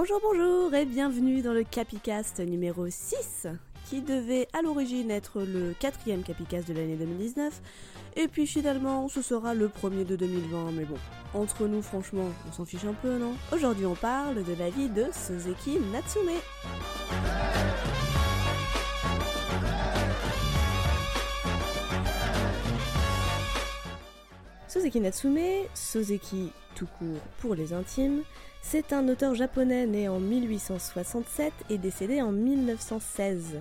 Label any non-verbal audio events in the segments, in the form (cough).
Bonjour, bonjour et bienvenue dans le Capicast numéro 6 qui devait à l'origine être le quatrième Capicast de l'année 2019 et puis finalement ce sera le premier de 2020 mais bon, entre nous franchement on s'en fiche un peu non? Aujourd'hui on parle de la vie de Soseki Natsume. Soseki Natsume, Soseki tout court pour les intimes, c'est un auteur japonais né en 1867 et décédé en 1916.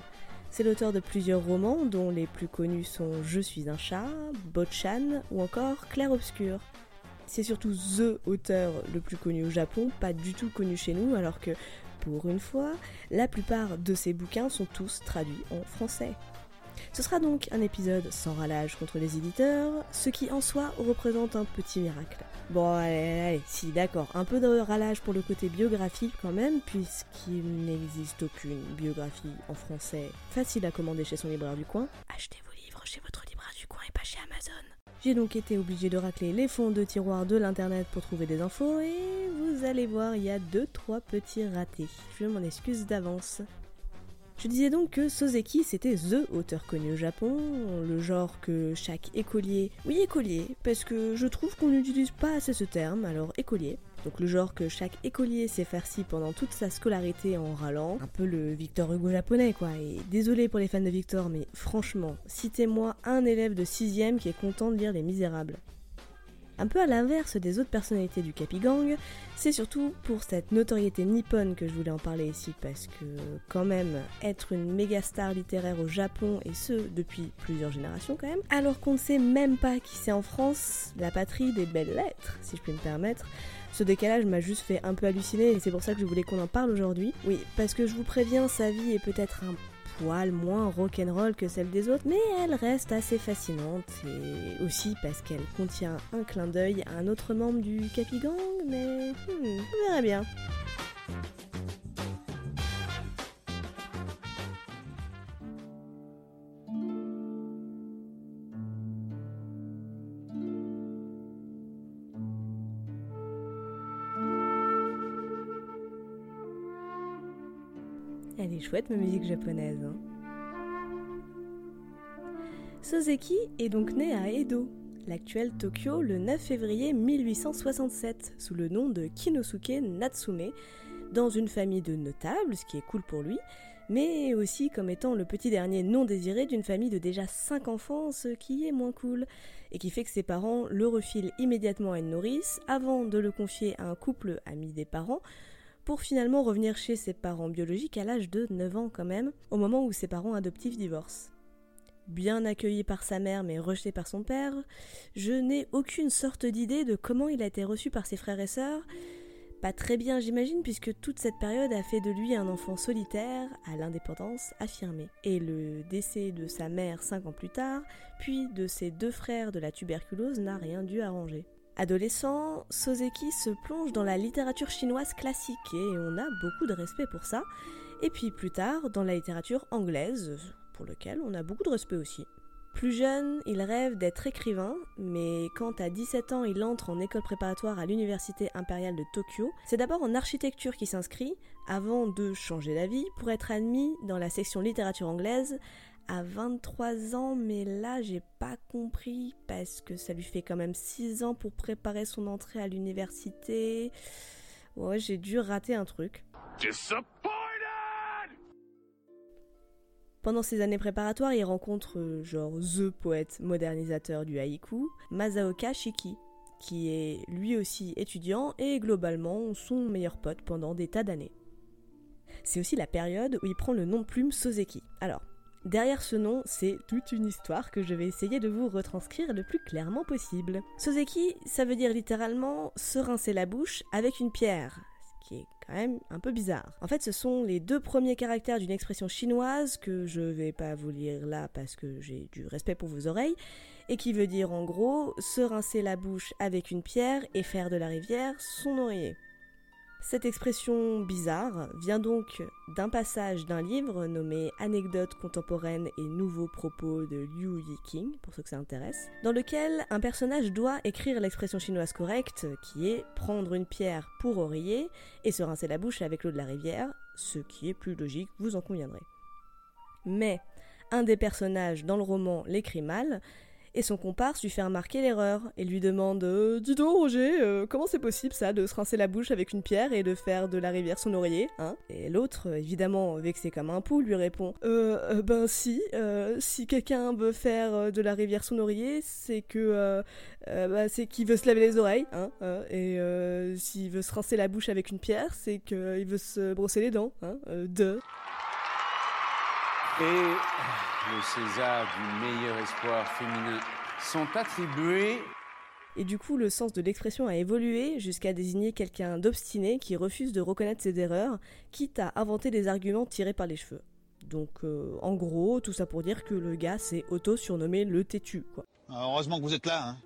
C'est l'auteur de plusieurs romans dont les plus connus sont Je suis un chat, Botchan ou encore Clair Obscur. C'est surtout THE auteur le plus connu au Japon, pas du tout connu chez nous, alors que, pour une fois, la plupart de ses bouquins sont tous traduits en français. Ce sera donc un épisode sans ralage contre les éditeurs, ce qui en soi représente un petit miracle. Bon, allez, allez, si, d'accord, un peu de ralage pour le côté biographique quand même, puisqu'il n'existe aucune biographie en français facile à commander chez son libraire du coin. Achetez vos livres chez votre libraire du coin et pas chez Amazon. J'ai donc été obligé de racler les fonds de tiroir de l'internet pour trouver des infos et vous allez voir, il y a deux trois petits ratés. Je m'en excuse d'avance. Je disais donc que Soseki c'était THE auteur connu au Japon, le genre que chaque écolier, oui écolier, parce que je trouve qu'on n'utilise pas assez ce terme, alors écolier, donc le genre que chaque écolier s'est farci pendant toute sa scolarité en râlant, un peu le Victor Hugo japonais quoi, et désolé pour les fans de Victor, mais franchement, citez-moi un élève de 6ème qui est content de lire Les Misérables. Un peu à l'inverse des autres personnalités du Capigang, c'est surtout pour cette notoriété nippone que je voulais en parler ici parce que quand même être une méga star littéraire au Japon et ce depuis plusieurs générations quand même, alors qu'on ne sait même pas qui c'est en France, la patrie des belles lettres, si je puis me permettre. Ce décalage m'a juste fait un peu halluciner et c'est pour ça que je voulais qu'on en parle aujourd'hui. Oui, parce que je vous préviens, sa vie est peut-être un poil moins rock'n'roll que celle des autres, mais elle reste assez fascinante, et aussi parce qu'elle contient un clin d'œil à un autre membre du Capigang, mais hmm, on verra bien. Elle est chouette ma musique japonaise. Hein. Est donc né à Edo, l'actuel Tokyo, le 9 février 1867, sous le nom de Kinosuke Natsume, dans une famille de notables, ce qui est cool pour lui, mais aussi comme étant le petit dernier non désiré d'une famille de déjà 5 enfants, ce qui est moins cool, et qui fait que ses parents le refilent immédiatement à une nourrice avant de le confier à un couple ami des parents, pour finalement revenir chez ses parents biologiques à l'âge de 9 ans quand même, au moment où ses parents adoptifs divorcent. Bien accueilli par sa mère mais rejeté par son père, je n'ai aucune sorte d'idée de comment il a été reçu par ses frères et sœurs. Pas très bien j'imagine puisque toute cette période a fait de lui un enfant solitaire à l'indépendance affirmée. Et le décès de sa mère cinq ans plus tard, puis de ses deux frères de la tuberculose n'a rien dû arranger. Adolescent, Soseki se plonge dans la littérature chinoise classique et on a beaucoup de respect pour ça. Et puis plus tard, dans la littérature anglaise, pour lequel on a beaucoup de respect aussi. Plus jeune, il rêve d'être écrivain, mais quand à 17 ans il entre en école préparatoire à l'université impériale de Tokyo, c'est d'abord en architecture qu'il s'inscrit, avant de changer d'avis pour être admis dans la section littérature anglaise à 23 ans, mais là j'ai pas compris parce que ça lui fait quand même 6 ans pour préparer son entrée à l'université. Ouais, j'ai dû rater un truc. Pendant ces années préparatoires, il rencontre euh, genre THE poète modernisateur du haïku, Masaoka Shiki, qui est lui aussi étudiant et globalement son meilleur pote pendant des tas d'années. C'est aussi la période où il prend le nom de plume Soseki. Alors, Derrière ce nom, c'est toute une histoire que je vais essayer de vous retranscrire le plus clairement possible. Soseki, ça veut dire littéralement se rincer la bouche avec une pierre, ce qui est quand même un peu bizarre. En fait, ce sont les deux premiers caractères d'une expression chinoise que je vais pas vous lire là parce que j'ai du respect pour vos oreilles, et qui veut dire en gros se rincer la bouche avec une pierre et faire de la rivière son oreiller. Cette expression bizarre vient donc d'un passage d'un livre nommé Anecdotes contemporaines et nouveaux propos de Liu Yiking, pour ceux que ça intéresse, dans lequel un personnage doit écrire l'expression chinoise correcte qui est prendre une pierre pour oreiller et se rincer la bouche avec l'eau de la rivière, ce qui est plus logique, vous en conviendrez. Mais un des personnages dans le roman l'écrit mal, et son comparse lui fait remarquer l'erreur et lui demande euh, Dis donc, Roger, euh, comment c'est possible ça de se rincer la bouche avec une pierre et de faire de la rivière son oreiller hein? Et l'autre, évidemment vexé comme un pou, lui répond euh, euh Ben si, si quelqu'un veut faire de la rivière son oreiller, c'est que. Bah, c'est qu'il veut se laver les oreilles, hein, et s'il veut se rincer la bouche avec une pierre, c'est qu'il veut se brosser les dents, hein, de. Et le César du meilleur espoir féminin sont attribués. Et du coup, le sens de l'expression a évolué jusqu'à désigner quelqu'un d'obstiné qui refuse de reconnaître ses erreurs, quitte à inventer des arguments tirés par les cheveux. Donc, euh, en gros, tout ça pour dire que le gars s'est auto-surnommé le têtu, quoi. Ah, heureusement que vous êtes là, hein.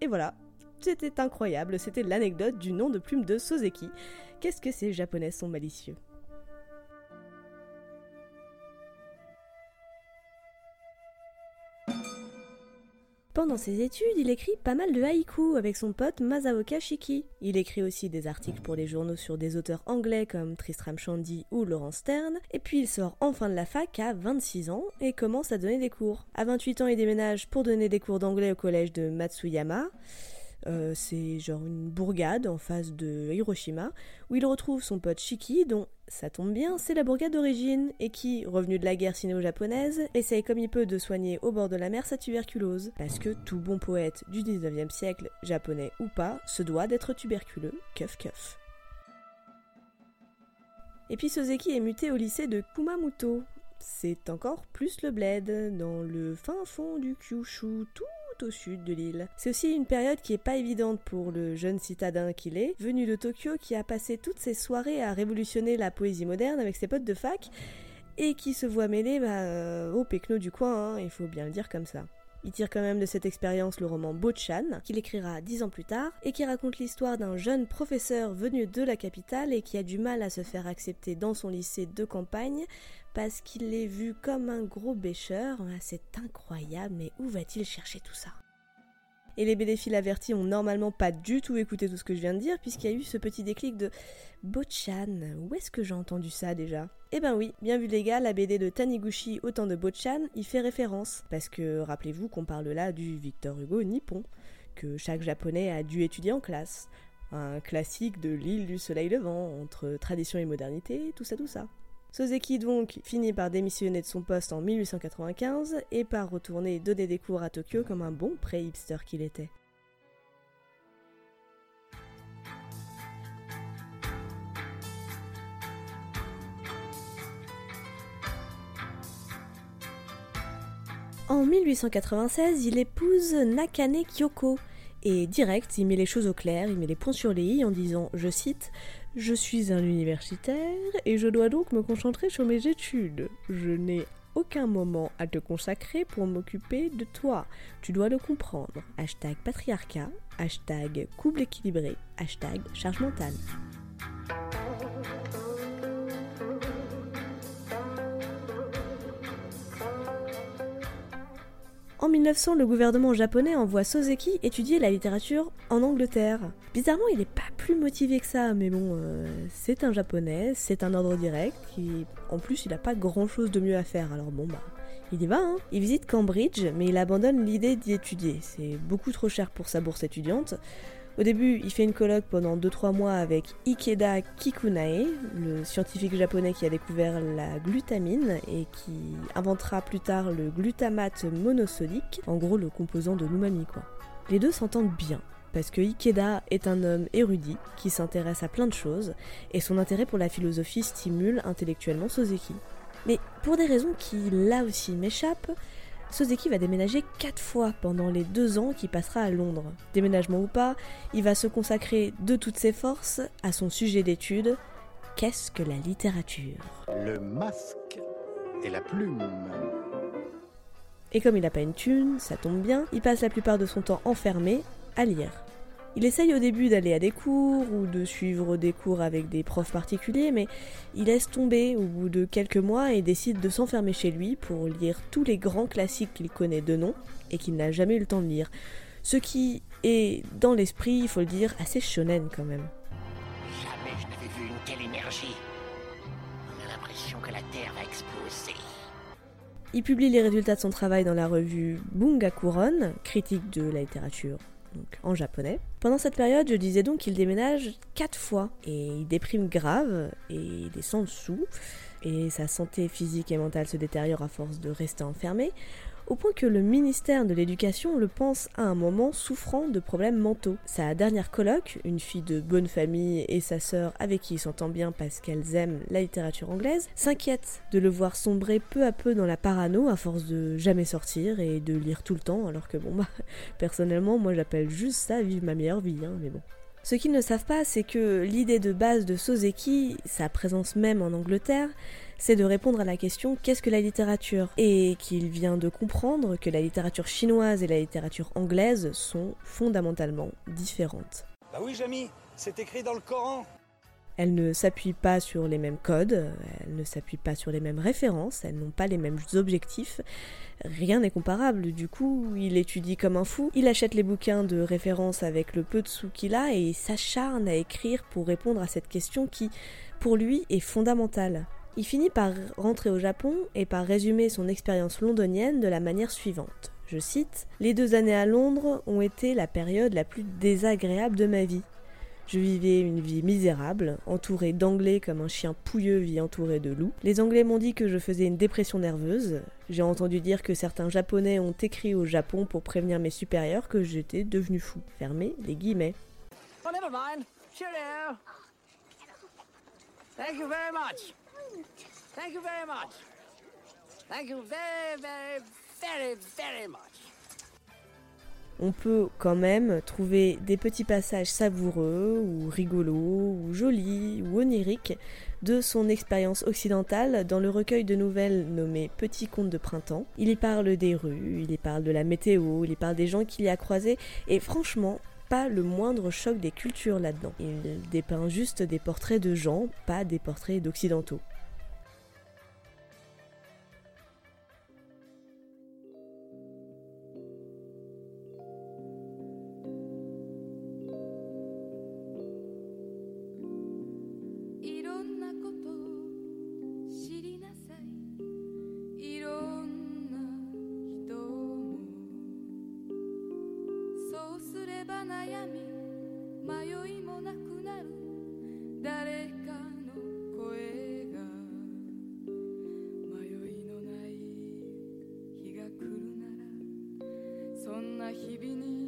Et voilà, c'était incroyable, c'était l'anecdote du nom de plume de Soseki. Qu'est-ce que ces japonais sont malicieux Pendant ses études, il écrit pas mal de haïkus avec son pote Masaoka Shiki. Il écrit aussi des articles pour les journaux sur des auteurs anglais comme Tristram Shandy ou Laurence Stern, et puis il sort en fin de la fac à 26 ans et commence à donner des cours. À 28 ans, il déménage pour donner des cours d'anglais au collège de Matsuyama. Euh, c'est genre une bourgade en face de Hiroshima, où il retrouve son pote Shiki, dont ça tombe bien, c'est la bourgade d'origine, et qui, revenu de la guerre sino-japonaise, essaye comme il peut de soigner au bord de la mer sa tuberculose. Parce que tout bon poète du 19e siècle, japonais ou pas, se doit d'être tuberculeux, keuf keuf. Et puis Soseki est muté au lycée de Kumamoto. C'est encore plus le bled, dans le fin fond du Kyushu, tout au sud de l'île. C'est aussi une période qui est pas évidente pour le jeune citadin qu'il est, venu de Tokyo qui a passé toutes ses soirées à révolutionner la poésie moderne avec ses potes de fac et qui se voit mêler bah, euh, au pecno du coin, hein, il faut bien le dire comme ça. Il tire quand même de cette expérience le roman Bochan, qu'il écrira dix ans plus tard, et qui raconte l'histoire d'un jeune professeur venu de la capitale et qui a du mal à se faire accepter dans son lycée de campagne parce qu'il est vu comme un gros bêcheur. Ah, c'est incroyable, mais où va-t-il chercher tout ça? Et les bénéfices avertis ont normalement pas du tout écouté tout ce que je viens de dire, puisqu'il y a eu ce petit déclic de Bochan. Où est-ce que j'ai entendu ça déjà? Eh ben oui, bien vu les gars, la BD de Taniguchi au temps de Bochan y fait référence. Parce que rappelez-vous qu'on parle là du Victor Hugo nippon, que chaque japonais a dû étudier en classe. Un classique de l'île du soleil levant, entre tradition et modernité, tout ça, tout ça. Soseki donc finit par démissionner de son poste en 1895 et par retourner donner des cours à Tokyo comme un bon pré-hipster qu'il était. En 1896, il épouse Nakane Kyoko. Et direct, il met les choses au clair, il met les points sur les i en disant, je cite, je suis un universitaire et je dois donc me concentrer sur mes études. Je n'ai aucun moment à te consacrer pour m'occuper de toi. Tu dois le comprendre. Hashtag patriarcat, hashtag couple équilibré, hashtag charge mentale. En 1900, le gouvernement japonais envoie Soseki étudier la littérature en Angleterre. Bizarrement, il n'est pas plus motivé que ça, mais bon, euh, c'est un japonais, c'est un ordre direct, qui, en plus, il n'a pas grand chose de mieux à faire, alors bon, bah, il y va, hein. Il visite Cambridge, mais il abandonne l'idée d'y étudier. C'est beaucoup trop cher pour sa bourse étudiante. Au début, il fait une colloque pendant 2-3 mois avec Ikeda Kikunae, le scientifique japonais qui a découvert la glutamine et qui inventera plus tard le glutamate monosodique, en gros le composant de l'umami quoi. Les deux s'entendent bien, parce que Ikeda est un homme érudit qui s'intéresse à plein de choses, et son intérêt pour la philosophie stimule intellectuellement Soseki. Mais pour des raisons qui là aussi m'échappent, Soseki va déménager 4 fois pendant les 2 ans qu'il passera à Londres. Déménagement ou pas, il va se consacrer de toutes ses forces à son sujet d'étude, qu'est-ce que la littérature? Le masque et la plume. Et comme il n'a pas une thune, ça tombe bien, il passe la plupart de son temps enfermé à lire. Il essaye au début d'aller à des cours ou de suivre des cours avec des profs particuliers, mais il laisse tomber au bout de quelques mois et décide de s'enfermer chez lui pour lire tous les grands classiques qu'il connaît de nom et qu'il n'a jamais eu le temps de lire. Ce qui est, dans l'esprit, il faut le dire, assez shonen quand même. Jamais je n'avais vu une telle énergie. On a l'impression que la Terre va exploser. Il publie les résultats de son travail dans la revue Bungakuron, critique de la littérature donc en japonais. Pendant cette période, je disais donc qu'il déménage quatre fois et il déprime grave et il descend sous et sa santé physique et mentale se détériore à force de rester enfermé au point que le ministère de l'Éducation le pense à un moment souffrant de problèmes mentaux. Sa dernière coloc, une fille de bonne famille et sa sœur avec qui il s'entend bien parce qu'elles aiment la littérature anglaise, s'inquiète de le voir sombrer peu à peu dans la parano à force de jamais sortir et de lire tout le temps alors que bon (laughs) bah personnellement moi j'appelle juste ça vivre ma meilleure vie hein, mais bon. Ce qu'ils ne savent pas, c'est que l'idée de base de Soseki, sa présence même en Angleterre, c'est de répondre à la question qu'est-ce que la littérature? Et qu'il vient de comprendre que la littérature chinoise et la littérature anglaise sont fondamentalement différentes. Bah oui, Jamy, c'est écrit dans le Coran. Elles ne s'appuient pas sur les mêmes codes, elles ne s'appuient pas sur les mêmes références, elles n'ont pas les mêmes objectifs. Rien n'est comparable, du coup, il étudie comme un fou, il achète les bouquins de référence avec le peu de sous qu'il a et s'acharne à écrire pour répondre à cette question qui, pour lui, est fondamentale. Il finit par rentrer au Japon et par résumer son expérience londonienne de la manière suivante. Je cite Les deux années à Londres ont été la période la plus désagréable de ma vie. Je vivais une vie misérable, entourée d'anglais comme un chien pouilleux vit entouré de loups. Les anglais m'ont dit que je faisais une dépression nerveuse. J'ai entendu dire que certains japonais ont écrit au Japon pour prévenir mes supérieurs que j'étais devenu fou. Fermez les guillemets. Oh. Thank you very much. On peut quand même trouver des petits passages savoureux ou rigolos ou jolis ou oniriques de son expérience occidentale dans le recueil de nouvelles nommé Petits contes de printemps. Il y parle des rues, il y parle de la météo, il y parle des gens qu'il y a croisés et franchement, pas le moindre choc des cultures là-dedans. Il dépeint juste des portraits de gens, pas des portraits d'occidentaux. rahibini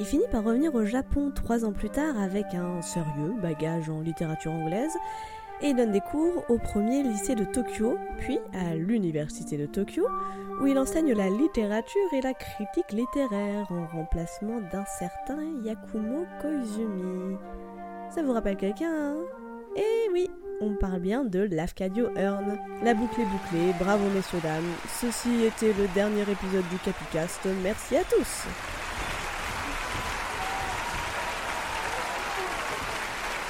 Il finit par revenir au Japon trois ans plus tard avec un sérieux bagage en littérature anglaise et donne des cours au premier lycée de Tokyo, puis à l'université de Tokyo, où il enseigne la littérature et la critique littéraire en remplacement d'un certain Yakumo Koizumi. Ça vous rappelle quelqu'un hein? Eh oui, on parle bien de Lafcadio Hearn. La boucle est bouclée, bravo messieurs dames. Ceci était le dernier épisode du Capicast. Merci à tous.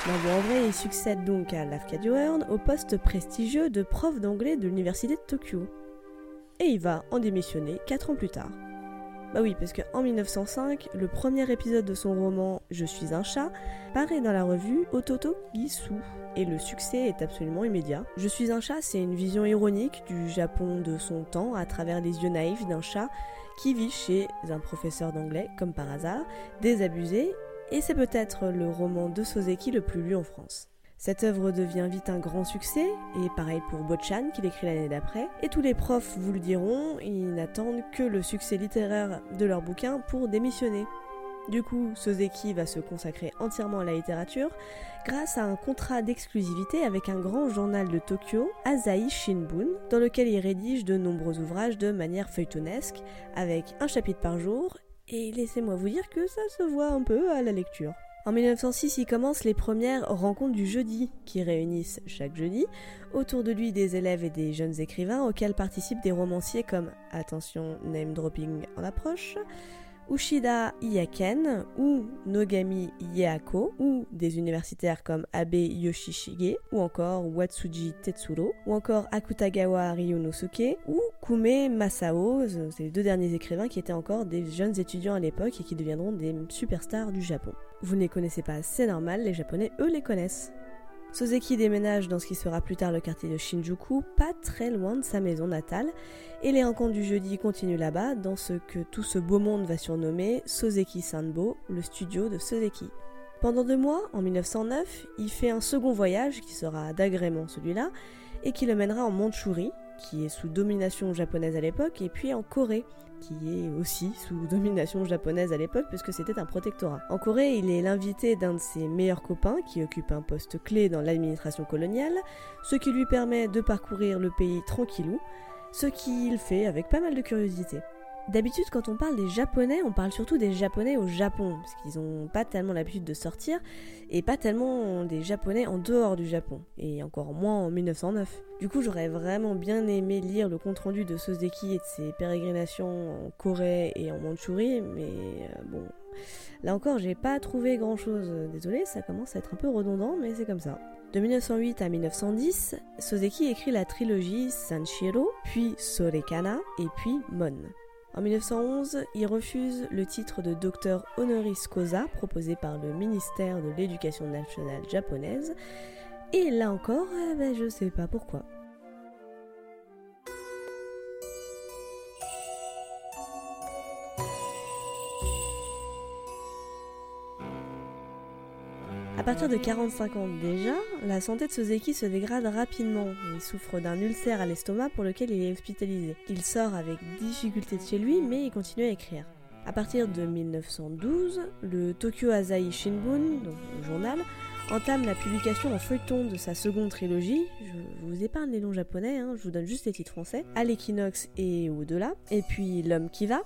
Vrai, il succède donc à Lafcadio Hearn au poste prestigieux de prof d'anglais de l'université de Tokyo. Et il va en démissionner 4 ans plus tard. Bah oui, parce qu'en 1905, le premier épisode de son roman Je suis un chat paraît dans la revue Ototo Gisu, et le succès est absolument immédiat. Je suis un chat, c'est une vision ironique du Japon de son temps à travers les yeux naïfs d'un chat qui vit chez un professeur d'anglais, comme par hasard, désabusé et c'est peut-être le roman de Soseki le plus lu en France. Cette œuvre devient vite un grand succès, et pareil pour Bochan qui l'écrit l'année d'après, et tous les profs vous le diront, ils n'attendent que le succès littéraire de leur bouquin pour démissionner. Du coup, Soseki va se consacrer entièrement à la littérature grâce à un contrat d'exclusivité avec un grand journal de Tokyo, Asahi Shinbun, dans lequel il rédige de nombreux ouvrages de manière feuilletonesque, avec un chapitre par jour et laissez-moi vous dire que ça se voit un peu à la lecture. En 1906, il commence les premières rencontres du jeudi, qui réunissent chaque jeudi autour de lui des élèves et des jeunes écrivains auxquels participent des romanciers comme, attention, name dropping en approche, Ushida Iaken ou Nogami Yeako, ou des universitaires comme Abe Yoshishige, ou encore Watsuji Tetsuro, ou encore Akutagawa Ryunosuke, ou Kume Masao, c'est les deux derniers écrivains qui étaient encore des jeunes étudiants à l'époque et qui deviendront des superstars du Japon. Vous ne les connaissez pas, c'est normal, les japonais eux les connaissent. Soseki déménage dans ce qui sera plus tard le quartier de Shinjuku, pas très loin de sa maison natale, et les rencontres du jeudi continuent là-bas, dans ce que tout ce beau monde va surnommer Soseki Sanbo, le studio de Soseki. Pendant deux mois, en 1909, il fait un second voyage, qui sera d'agrément celui-là, et qui le mènera en Mandchourie, qui est sous domination japonaise à l'époque, et puis en Corée, qui est aussi sous domination japonaise à l'époque puisque c'était un protectorat. En Corée, il est l'invité d'un de ses meilleurs copains qui occupe un poste clé dans l'administration coloniale, ce qui lui permet de parcourir le pays tranquillou, ce qu'il fait avec pas mal de curiosité. D'habitude, quand on parle des Japonais, on parle surtout des Japonais au Japon, parce qu'ils n'ont pas tellement l'habitude de sortir, et pas tellement des Japonais en dehors du Japon, et encore moins en 1909. Du coup, j'aurais vraiment bien aimé lire le compte-rendu de Soseki et de ses pérégrinations en Corée et en Mandchourie, mais euh, bon... Là encore, j'ai pas trouvé grand-chose, désolé, ça commence à être un peu redondant, mais c'est comme ça. De 1908 à 1910, Soseki écrit la trilogie Sanshiro, puis Sorekana, et puis Mon. En 1911, il refuse le titre de docteur honoris causa proposé par le ministère de l'Éducation nationale japonaise, et là encore, eh ben, je sais pas pourquoi. À partir de 45 ans déjà, la santé de Soseki se dégrade rapidement. Il souffre d'un ulcère à l'estomac pour lequel il est hospitalisé. Il sort avec difficulté de chez lui, mais il continue à écrire. À partir de 1912, le Tokyo Asahi Shinbun, le journal, entame la publication en feuilleton de sa seconde trilogie. Je vous épargne les noms japonais, hein, je vous donne juste les titres français. À l'équinoxe et au-delà. Et puis L'homme qui va.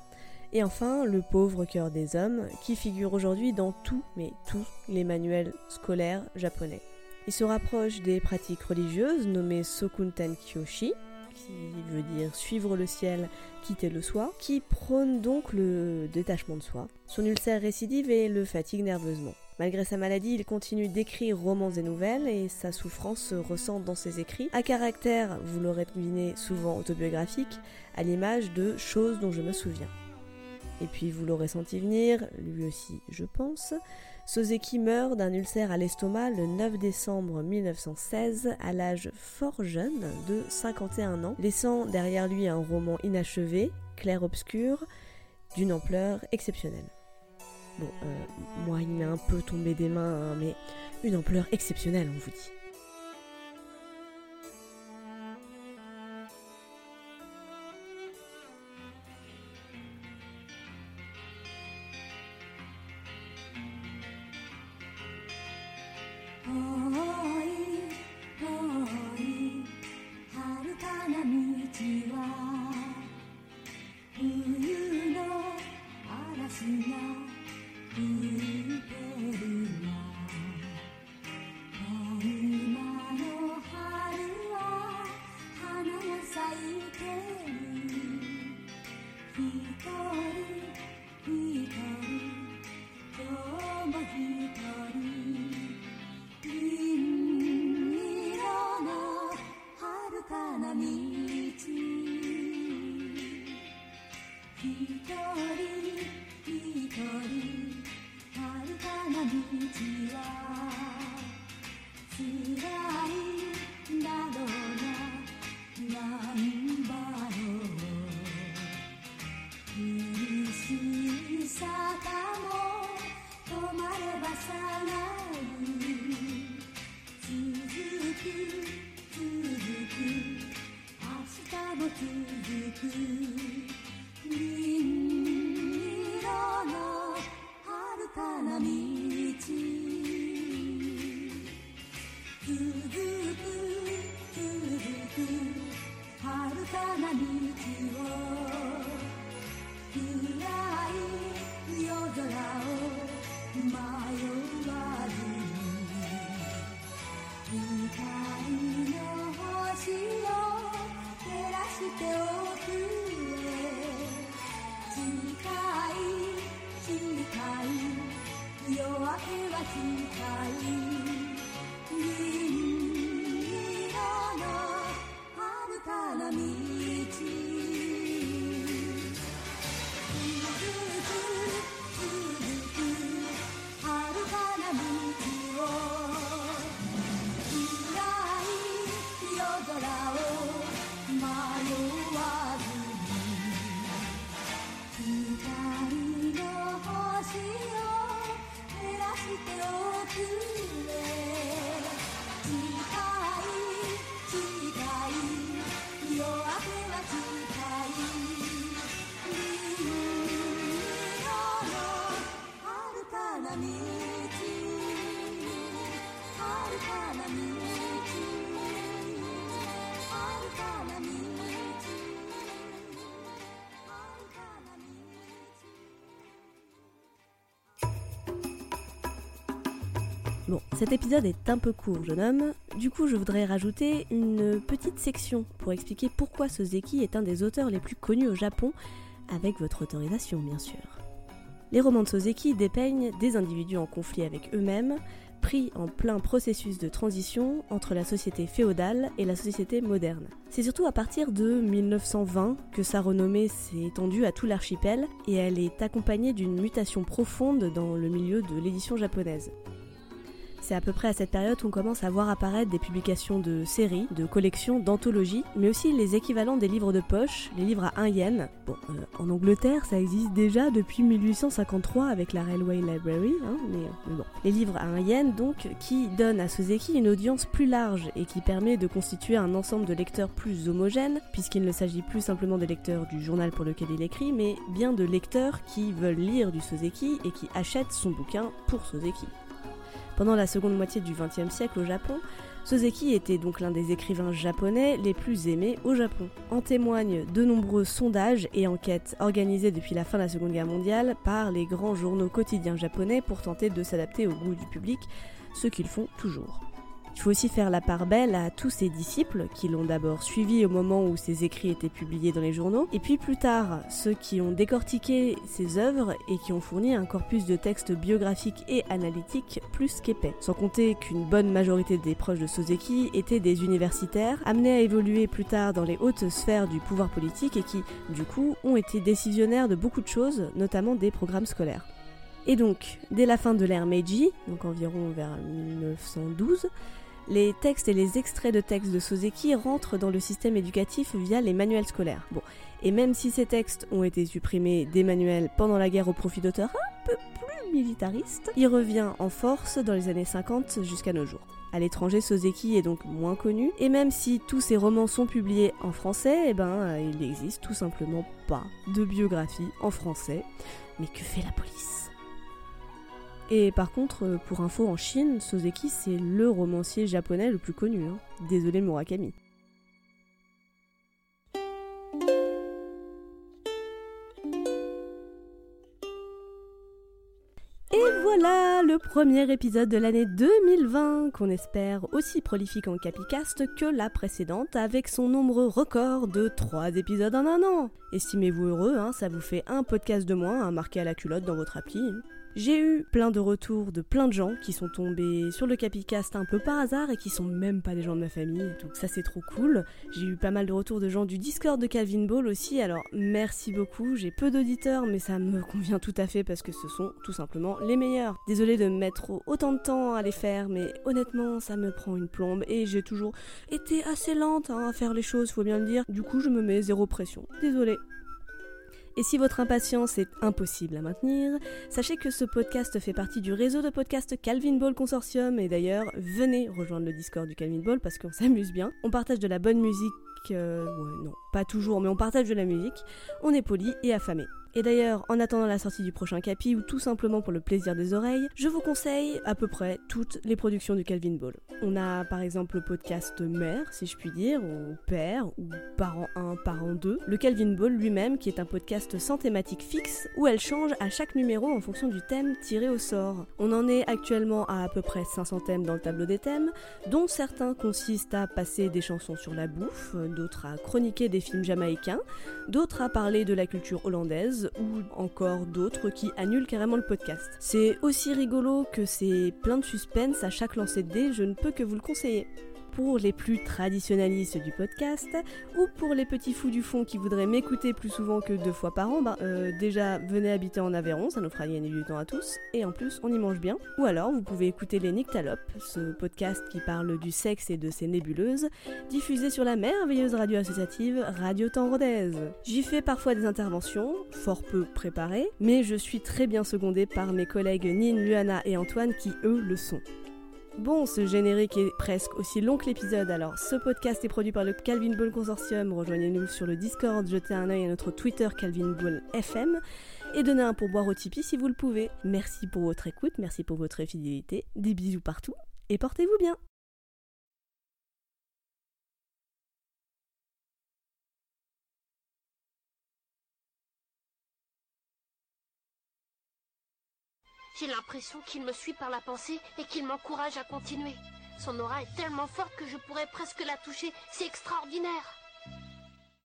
Et enfin, Le pauvre cœur des hommes, qui figure aujourd'hui dans tous, mais tous, les manuels scolaires japonais. Il se rapproche des pratiques religieuses nommées Sokunten Kyoshi, qui veut dire suivre le ciel, quitter le soi, qui prône donc le détachement de soi. Son ulcère récidive et le fatigue nerveusement. Malgré sa maladie, il continue d'écrire romans et nouvelles et sa souffrance se ressent dans ses écrits, à caractère, vous l'aurez deviné, souvent autobiographique, à l'image de choses dont je me souviens. Et puis vous l'aurez senti venir, lui aussi je pense, Soseki meurt d'un ulcère à l'estomac le 9 décembre 1916 à l'âge fort jeune de 51 ans, laissant derrière lui un roman inachevé, clair-obscur, d'une ampleur exceptionnelle. Bon, euh, moi il m'est un peu tombé des mains, hein, mais une ampleur exceptionnelle on vous dit. now. Bon, cet épisode est un peu court, jeune homme. Du coup, je voudrais rajouter une petite section pour expliquer pourquoi Soseki est un des auteurs les plus connus au Japon, avec votre autorisation, bien sûr. Les romans de Soseki dépeignent des individus en conflit avec eux-mêmes, pris en plein processus de transition entre la société féodale et la société moderne. C'est surtout à partir de 1920 que sa renommée s'est étendue à tout l'archipel et elle est accompagnée d'une mutation profonde dans le milieu de l'édition japonaise. C'est à peu près à cette période qu'on commence à voir apparaître des publications de séries, de collections, d'anthologies, mais aussi les équivalents des livres de poche, les livres à 1 yen. Bon, euh, en Angleterre, ça existe déjà depuis 1853 avec la Railway Library, hein, mais, bon. Les livres à 1 yen, donc, qui donnent à Soseki une audience plus large et qui permet de constituer un ensemble de lecteurs plus homogène, puisqu'il ne s'agit plus simplement des lecteurs du journal pour lequel il écrit, mais bien de lecteurs qui veulent lire du Soseki et qui achètent son bouquin pour Soseki. Pendant la seconde moitié du XXe siècle au Japon, Soseki était donc l'un des écrivains japonais les plus aimés au Japon. En témoignent de nombreux sondages et enquêtes organisés depuis la fin de la Seconde Guerre mondiale par les grands journaux quotidiens japonais pour tenter de s'adapter au goût du public, ce qu'ils font toujours. Il faut aussi faire la part belle à tous ses disciples qui l'ont d'abord suivi au moment où ses écrits étaient publiés dans les journaux, et puis plus tard ceux qui ont décortiqué ses œuvres et qui ont fourni un corpus de textes biographiques et analytiques plus qu'épais. Sans compter qu'une bonne majorité des proches de Soseki étaient des universitaires amenés à évoluer plus tard dans les hautes sphères du pouvoir politique et qui, du coup, ont été décisionnaires de beaucoup de choses, notamment des programmes scolaires. Et donc, dès la fin de l'ère Meiji, donc environ vers 1912, les textes et les extraits de textes de Soseki rentrent dans le système éducatif via les manuels scolaires. Bon, et même si ces textes ont été supprimés des manuels pendant la guerre au profit d'auteurs un peu plus militaristes, il revient en force dans les années 50 jusqu'à nos jours. À l'étranger, Soseki est donc moins connu, et même si tous ses romans sont publiés en français, eh ben, il n'existe tout simplement pas de biographie en français. Mais que fait la police? Et par contre, euh, pour info, en Chine, Soseki c'est le romancier japonais le plus connu. Hein. Désolé Murakami. Et voilà le premier épisode de l'année 2020, qu'on espère aussi prolifique en Capicast que la précédente, avec son nombre record de 3 épisodes en un an. Estimez-vous heureux, hein, ça vous fait un podcast de moins à marquer à la culotte dans votre appli. J'ai eu plein de retours de plein de gens qui sont tombés sur le Capicast un peu par hasard et qui sont même pas des gens de ma famille, donc ça c'est trop cool. J'ai eu pas mal de retours de gens du Discord de Calvin Ball aussi, alors merci beaucoup. J'ai peu d'auditeurs, mais ça me (laughs) convient tout à fait parce que ce sont tout simplement les meilleurs. Désolée de mettre autant de temps à les faire, mais honnêtement ça me prend une plombe et j'ai toujours été assez lente hein, à faire les choses, faut bien le dire. Du coup je me mets zéro pression. Désolée. Et si votre impatience est impossible à maintenir, sachez que ce podcast fait partie du réseau de podcasts Calvin Ball Consortium et d'ailleurs, venez rejoindre le Discord du Calvin Ball parce qu'on (laughs) s'amuse bien. On partage de la bonne musique, euh, ouais, non, pas toujours, mais on partage de la musique. On est poli et affamé. Et d'ailleurs, en attendant la sortie du prochain capi ou tout simplement pour le plaisir des oreilles, je vous conseille à peu près toutes les productions du Calvin Ball. On a par exemple le podcast Mère, si je puis dire, ou Père, ou Parent 1, Parent 2. Le Calvin Ball lui-même, qui est un podcast sans thématique fixe, où elle change à chaque numéro en fonction du thème tiré au sort. On en est actuellement à à peu près 500 thèmes dans le tableau des thèmes, dont certains consistent à passer des chansons sur la bouffe, d'autres à chroniquer des films jamaïcains, d'autres à parler de la culture hollandaise, ou encore d'autres qui annulent carrément le podcast. C'est aussi rigolo que c'est plein de suspense à chaque lancer de dés, je ne peux que vous le conseiller pour les plus traditionnalistes du podcast ou pour les petits fous du fond qui voudraient m'écouter plus souvent que deux fois par an, bah, euh, déjà venez habiter en Aveyron, ça nous fera gagner du temps à tous et en plus on y mange bien. Ou alors vous pouvez écouter les Nyctalopes, ce podcast qui parle du sexe et de ses nébuleuses, diffusé sur la merveilleuse radio associative Radio Temps Rodez. J'y fais parfois des interventions, fort peu préparées, mais je suis très bien secondée par mes collègues Nine, Luana et Antoine qui eux le sont. Bon, ce générique est presque aussi long que l'épisode, alors ce podcast est produit par le Calvin Ball Consortium. Rejoignez-nous sur le Discord, jetez un œil à notre Twitter Calvin Ball FM et donnez un pourboire au Tipeee si vous le pouvez. Merci pour votre écoute, merci pour votre fidélité, des bisous partout et portez-vous bien. J'ai l'impression qu'il me suit par la pensée et qu'il m'encourage à continuer. Son aura est tellement forte que je pourrais presque la toucher. C'est extraordinaire.